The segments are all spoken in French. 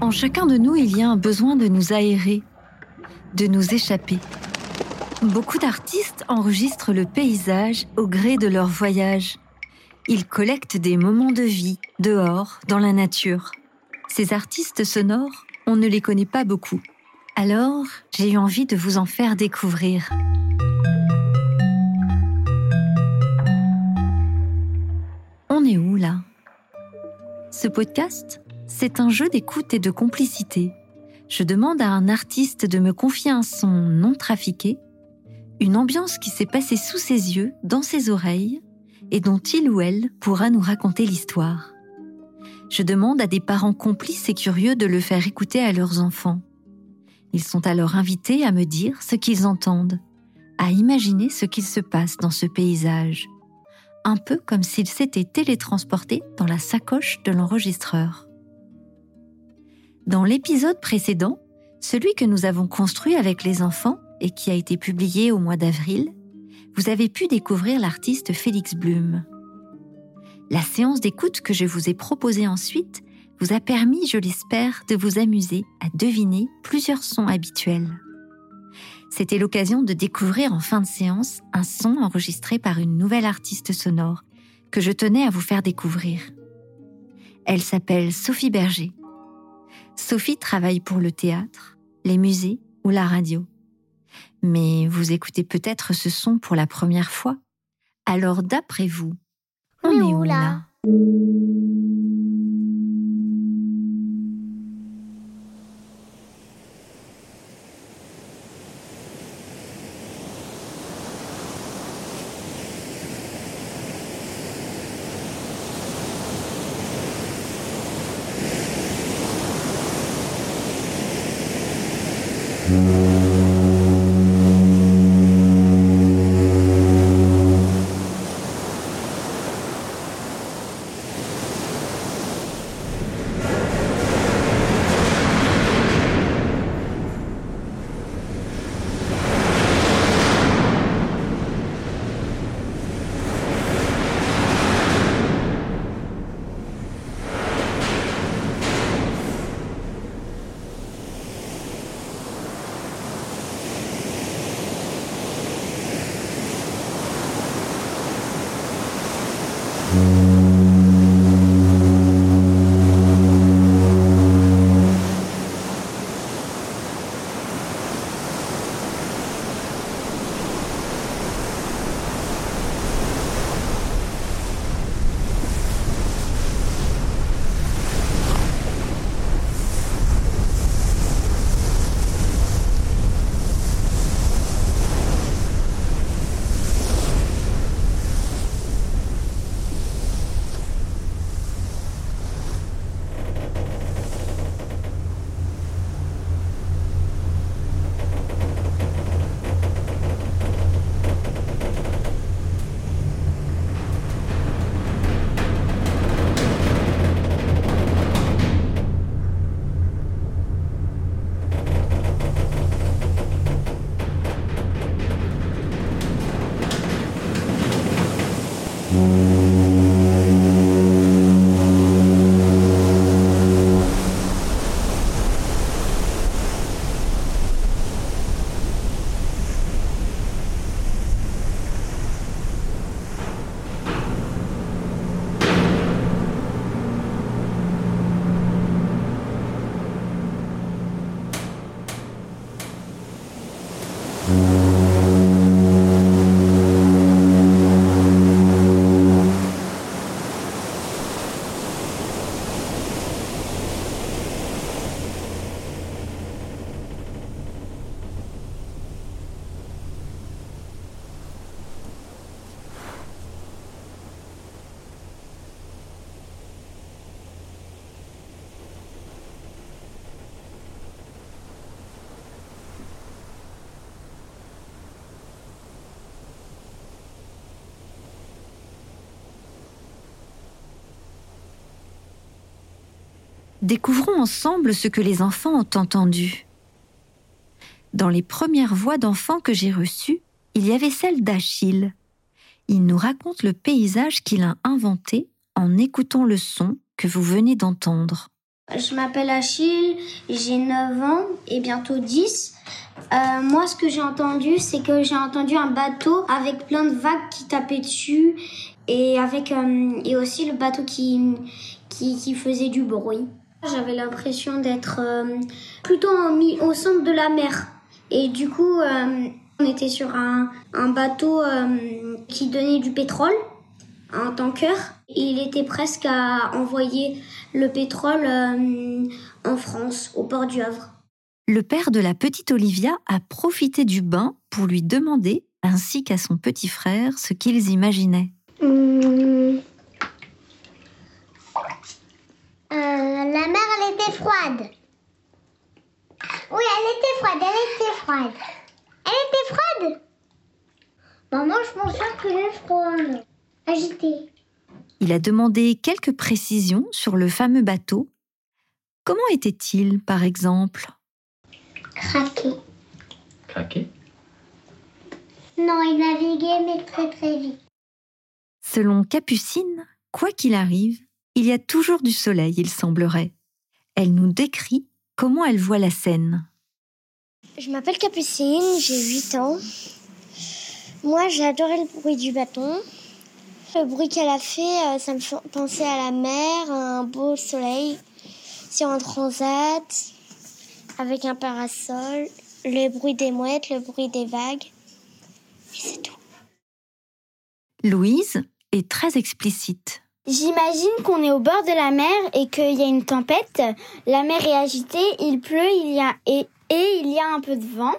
En chacun de nous, il y a un besoin de nous aérer, de nous échapper. Beaucoup d'artistes enregistrent le paysage au gré de leur voyage. Ils collectent des moments de vie, dehors, dans la nature. Ces artistes sonores, on ne les connaît pas beaucoup. Alors, j'ai eu envie de vous en faire découvrir. On est où là? Ce podcast, c'est un jeu d'écoute et de complicité. Je demande à un artiste de me confier un son non trafiqué, une ambiance qui s'est passée sous ses yeux, dans ses oreilles, et dont il ou elle pourra nous raconter l'histoire. Je demande à des parents complices et curieux de le faire écouter à leurs enfants. Ils sont alors invités à me dire ce qu'ils entendent, à imaginer ce qu'il se passe dans ce paysage, un peu comme s'ils s'étaient télétransportés dans la sacoche de l'enregistreur. Dans l'épisode précédent, celui que nous avons construit avec les enfants et qui a été publié au mois d'avril, vous avez pu découvrir l'artiste Félix Blum. La séance d'écoute que je vous ai proposée ensuite vous a permis, je l'espère, de vous amuser à deviner plusieurs sons habituels. C'était l'occasion de découvrir en fin de séance un son enregistré par une nouvelle artiste sonore que je tenais à vous faire découvrir. Elle s'appelle Sophie Berger Sophie travaille pour le théâtre, les musées ou la radio. Mais vous écoutez peut-être ce son pour la première fois. Alors d'après vous, on, est où là? Découvrons ensemble ce que les enfants ont entendu. Dans les premières voix d'enfants que j'ai reçues, il y avait celle d'Achille. Il nous raconte le paysage qu'il a inventé en écoutant le son que vous venez d'entendre. Je m'appelle Achille, j'ai 9 ans et bientôt 10. Euh, moi, ce que j'ai entendu, c'est que j'ai entendu un bateau avec plein de vagues qui tapaient dessus et avec euh, et aussi le bateau qui, qui, qui faisait du bruit. J'avais l'impression d'être euh, plutôt au centre de la mer. Et du coup, euh, on était sur un, un bateau qui donnait du pétrole, un tanker. Il était presque à envoyer le pétrole en France, au port du Havre. Le père de la petite Olivia a profité du bain pour lui demander, ainsi qu'à son petit frère, ce qu'ils imaginaient. Hum. Euh, la mer, elle était froide. Oui, elle était froide, elle était froide. Elle était froide? Maman, moi, je pense que est froide. Agitée. Il a demandé quelques précisions sur le fameux bateau. Comment était-il, par exemple? Craqué. Craqué? Non, il naviguait, mais très très vite. Selon Capucine, quoi qu'il arrive, il y a toujours du soleil, il semblerait. Elle nous décrit comment elle voit la scène. Je m'appelle Capucine, j'ai 8 ans. Moi, j'ai adoré le bruit du bâton. Le bruit qu'elle a fait, euh, ça me fait penser à la mer, à un beau soleil sur un transat avec un parasol, le bruit des mouettes, le bruit des vagues. Et c'est tout. Louise, est très explicite. J'imagine qu'on est au bord de la mer et qu'il y a une tempête. La mer est agitée, il pleut, il y a et, et il y a un peu de vent.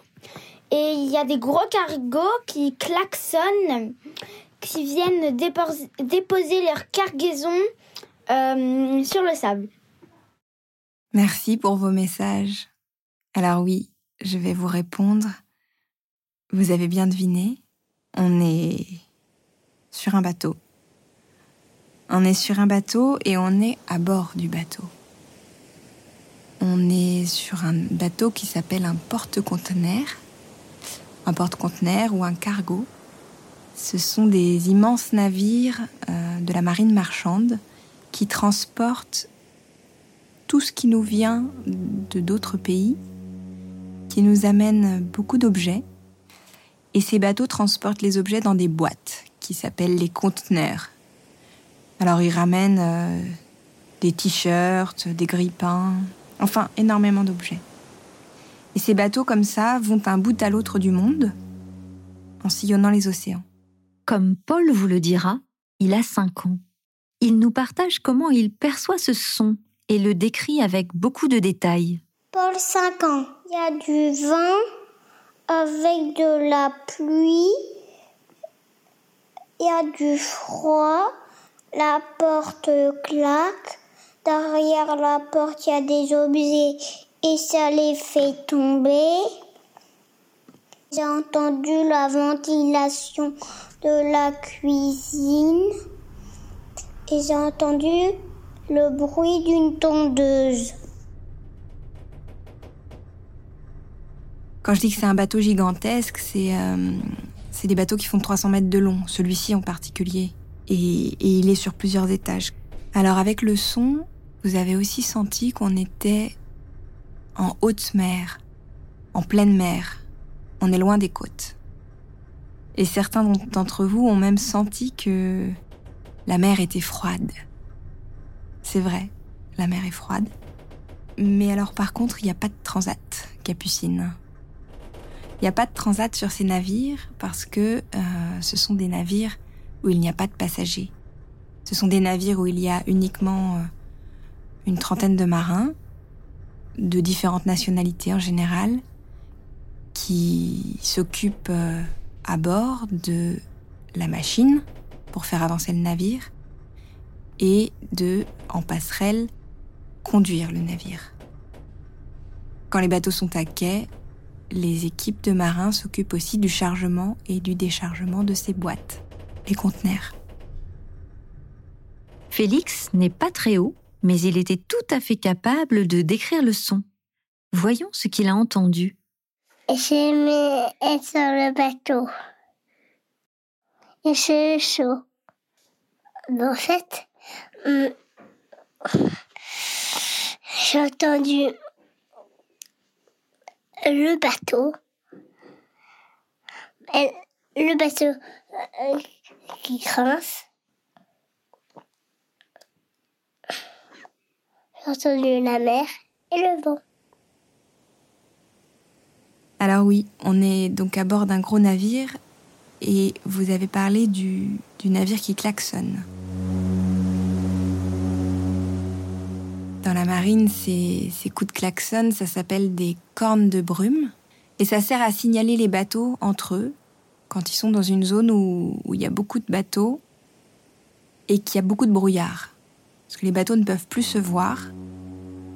Et il y a des gros cargos qui klaxonnent, qui viennent déposer, leur cargaison euh, sur le sable. Merci pour vos messages. Alors oui, je vais vous répondre. Vous avez bien deviné, on est sur un bateau. On est sur un bateau et on est à bord du bateau. On est sur un bateau qui s'appelle un porte-conteneur. Un porte-conteneur ou un cargo. Ce sont des immenses navires euh, de la marine marchande qui transportent tout ce qui nous vient de d'autres pays, qui nous amènent beaucoup d'objets. Et ces bateaux transportent les objets dans des boîtes qui s'appellent les conteneurs. Alors ils ramènent euh, des t-shirts, des grippins, enfin énormément d'objets. Et ces bateaux comme ça vont d'un bout à l'autre du monde en sillonnant les océans. Comme Paul vous le dira, il a 5 ans. Il nous partage comment il perçoit ce son et le décrit avec beaucoup de détails. Paul, 5 ans. Il y a du vent avec de la pluie il y a du froid, la porte claque, derrière la porte il y a des objets et ça les fait tomber. J'ai entendu la ventilation de la cuisine et j'ai entendu le bruit d'une tondeuse. Quand je dis que c'est un bateau gigantesque, c'est euh, des bateaux qui font 300 mètres de long, celui-ci en particulier. Et, il est sur plusieurs étages. Alors avec le son, vous avez aussi senti qu'on était en haute mer, en pleine mer. On est loin des côtes. Et certains d'entre vous ont même senti que la mer était froide. C'est vrai, la mer est froide. Mais alors par contre, il n'y a pas de transat, Capucine. Il n'y a pas de transat sur ces navires parce que euh, ce sont des navires où il n'y a pas de passagers. Ce sont des navires où il y a uniquement euh, une trentaine de marins, de différentes nationalités en général, qui s'occupent euh, à bord de la machine pour faire avancer le navire et de, en passerelle, conduire le navire. Quand les bateaux sont à quai, les équipes de marins s'occupent aussi du chargement et du déchargement de ces boîtes, les conteneurs. Félix n'est pas très haut, mais il était tout à fait capable de décrire le son. Voyons ce qu'il a entendu. J'aimais être sur le bateau. Et c'est chaud. En fait, hum, J'ai entendu le bateau. Le bateau euh, qui grince. J'ai entendu la mer et le vent. Alors oui, on est donc à bord d'un gros navire et vous avez parlé du, navire qui klaxonne. Dans la marine, ces, ces coups de klaxon, ça s'appelle des cornes de brume et ça sert à signaler les bateaux entre eux quand ils sont dans une zone où, il y a beaucoup de bateaux et qu'il y a beaucoup de brouillard. Parce que les bateaux ne peuvent plus se voir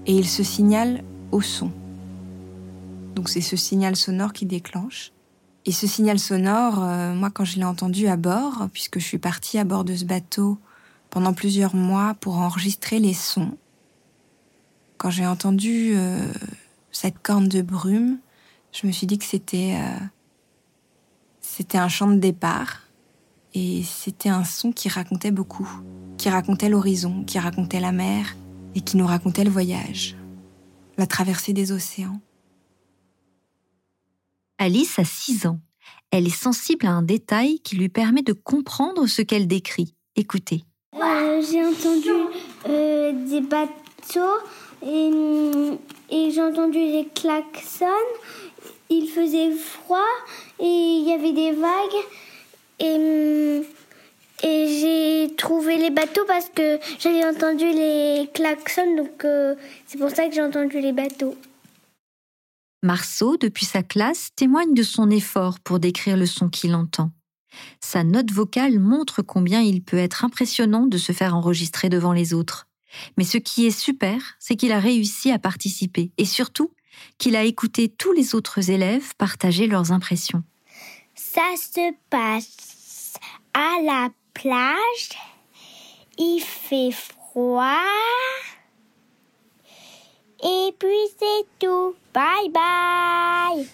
et ils se signalent au son. Donc c'est ce signal sonore qui déclenche. Et ce signal sonore, euh, moi quand je l'ai entendu à bord, puisque je suis partie à bord de ce bateau pendant plusieurs mois pour enregistrer les sons, quand j'ai entendu euh, cette corne de brume, je me suis dit que c'était euh, c'était un chant de départ et c'était un son qui racontait beaucoup, qui racontait l'horizon, qui racontait la mer et qui nous racontait le voyage, la traversée des océans. Alice a 6 ans. Elle est sensible à un détail qui lui permet de comprendre ce qu'elle décrit. Écoutez. Euh, j'ai entendu euh, des bateaux et, et j'ai entendu des klaxons. Il faisait froid et il y avait des vagues. Et, et j'ai trouvé les bateaux parce que j'avais entendu les klaxons. Donc euh, c'est pour ça que j'ai entendu les bateaux. Marceau, depuis sa classe, témoigne de son effort pour décrire le son qu'il entend. Sa note vocale montre combien il peut être impressionnant de se faire enregistrer devant les autres. Mais ce qui est super, c'est qu'il a réussi à participer et surtout qu'il a écouté tous les autres élèves partager leurs impressions. Ça se passe à la plage. Il fait froid. Et puis c'est tout. Bye bye.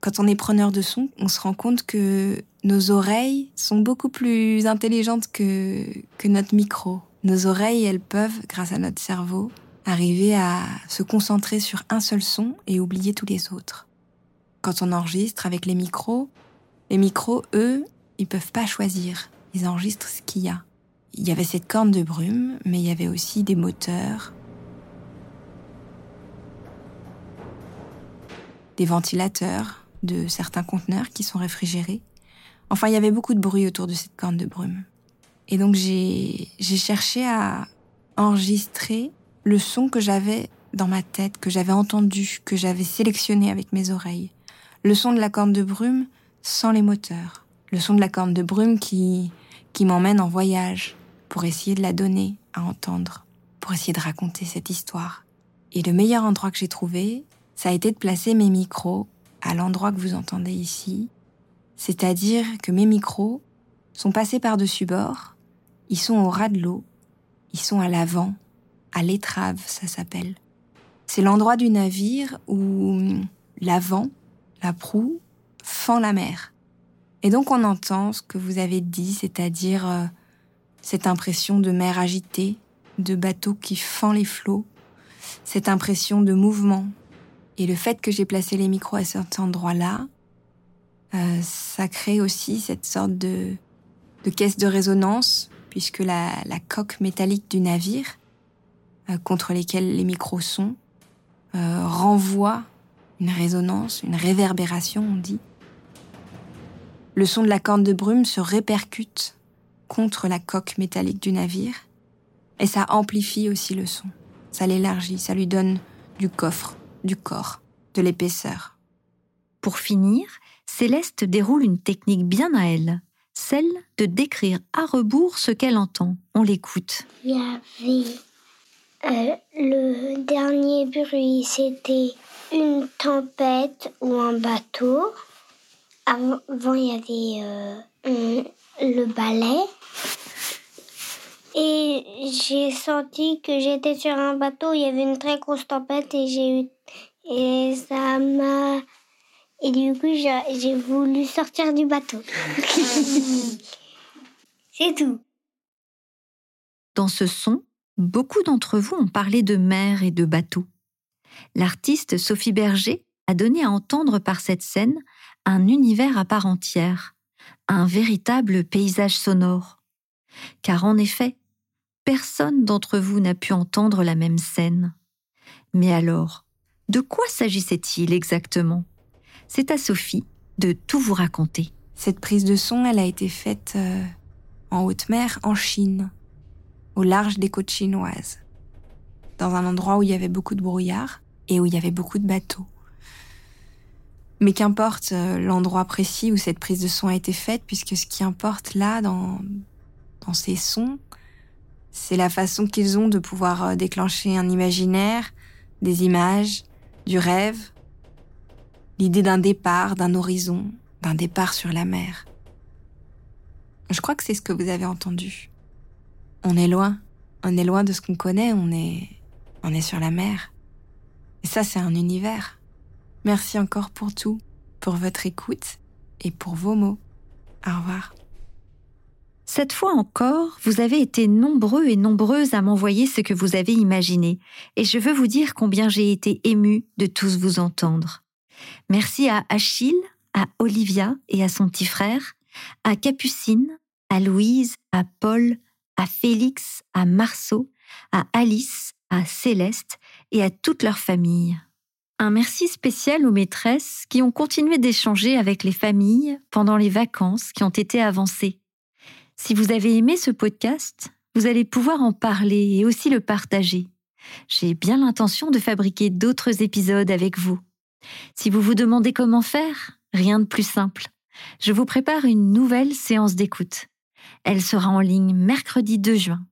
Quand on est preneur de son, on se rend compte que nos oreilles sont beaucoup plus intelligentes que, que notre micro. Nos oreilles, elles peuvent, grâce à notre cerveau, arriver à se concentrer sur un seul son et oublier tous les autres. Quand on enregistre avec les micros, les micros, eux, ils peuvent pas choisir. Ils enregistrent ce qu'il y a. Il y avait cette corne de brume, mais il y avait aussi des moteurs, des ventilateurs de certains conteneurs qui sont réfrigérés. Enfin, il y avait beaucoup de bruit autour de cette corne de brume. Et donc j'ai cherché à enregistrer le son que j'avais dans ma tête, que j'avais entendu, que j'avais sélectionné avec mes oreilles. Le son de la corne de brume sans les moteurs. Le son de la corne de brume qui, qui m'emmène en voyage pour essayer de la donner à entendre, pour essayer de raconter cette histoire. Et le meilleur endroit que j'ai trouvé, ça a été de placer mes micros à l'endroit que vous entendez ici, c'est-à-dire que mes micros sont passés par-dessus bord, ils sont au ras de l'eau, ils sont à l'avant, à l'étrave, ça s'appelle. C'est l'endroit du navire où l'avant, la proue, fend la mer. Et donc on entend ce que vous avez dit, c'est-à-dire euh, cette impression de mer agitée, de bateau qui fend les flots, cette impression de mouvement, et le fait que j'ai placé les micros à cet endroit-là, euh, ça crée aussi cette sorte de, de caisse de résonance, puisque la, la coque métallique du navire, euh, contre lesquelles les micros sont, euh, renvoie une résonance, une réverbération, on dit. Le son de la corne de brume se répercute contre la coque métallique du navire, et ça amplifie aussi le son. Ça l'élargit, ça lui donne du coffre, du corps, de l'épaisseur. Pour finir, Céleste déroule une technique bien à elle, celle de décrire à rebours ce qu'elle entend. On l'écoute. Il y avait euh, le dernier bruit, c'était une tempête ou un bateau. Avant, il y avait euh, le balai. Et j'ai senti que j'étais sur un bateau, il y avait une très grosse tempête et j'ai eu et ça m'a. Et du coup, j'ai voulu sortir du bateau. C'est tout. Dans ce son, Beaucoup d'entre vous ont parlé de mer et de bateaux. L'artiste Sophie Berger a donné à entendre par cette scène un univers à part entière, un véritable paysage sonore. Car en effet, personne d'entre vous n'a pu entendre la même scène. Mais alors, de quoi s'agissait-il exactement? C'est à Sophie de tout vous raconter. Cette prise de son, elle a été faite euh, en haute mer, en Chine, au large des côtes chinoises, dans un endroit où il y avait beaucoup de brouillard et où il y avait beaucoup de bateaux. Mais qu'importe euh, l'endroit précis où cette prise de son a été faite, puisque ce qui importe là, dans, dans ces sons, c'est la façon qu'ils ont de pouvoir euh, déclencher un imaginaire, des images, du rêve, l'idée d'un départ, d'un horizon, d'un départ sur la mer. Je crois que c'est ce que vous avez entendu. On est loin, on est loin de ce qu'on connaît, on est, on est sur la mer. Et ça, c'est un univers. Merci encore pour tout, pour votre écoute et pour vos mots. Au revoir. Cette fois encore, vous avez été nombreux et nombreuses à m'envoyer ce que vous avez imaginé, et je veux vous dire combien j'ai été émue de tous vous entendre. Merci à Achille, à Olivia et à son petit frère, à Capucine, à Louise, à Paul, à Félix, à Marceau, à Alice, à Céleste et à toute leur famille. Un merci spécial aux maîtresses qui ont continué d'échanger avec les familles pendant les vacances qui ont été avancées. Si vous avez aimé ce podcast, vous allez pouvoir en parler et aussi le partager. J'ai bien l'intention de fabriquer d'autres épisodes avec vous. Si vous vous demandez comment faire, rien de plus simple. Je vous prépare une nouvelle séance d'écoute. Elle sera en ligne mercredi 2 juin.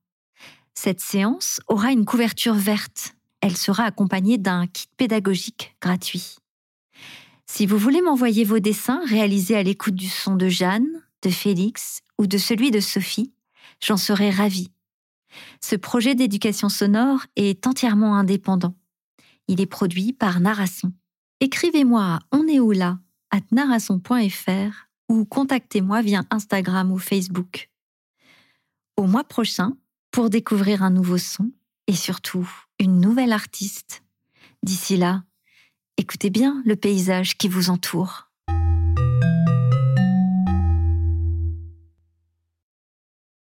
Cette séance aura une couverture verte. Elle sera accompagnée d'un kit pédagogique gratuit. Si vous voulez m'envoyer vos dessins réalisés à l'écoute du son de Jeanne, de Félix ou de celui de Sophie, j'en serai ravie. Ce projet d'éducation sonore est entièrement indépendant. Il est produit par Narration. Écrivez-moi à onéoula at narration.fr ou contactez-moi via Instagram ou Facebook. Au mois prochain, pour découvrir un nouveau son et surtout une nouvelle artiste. D'ici là, écoutez bien le paysage qui vous entoure.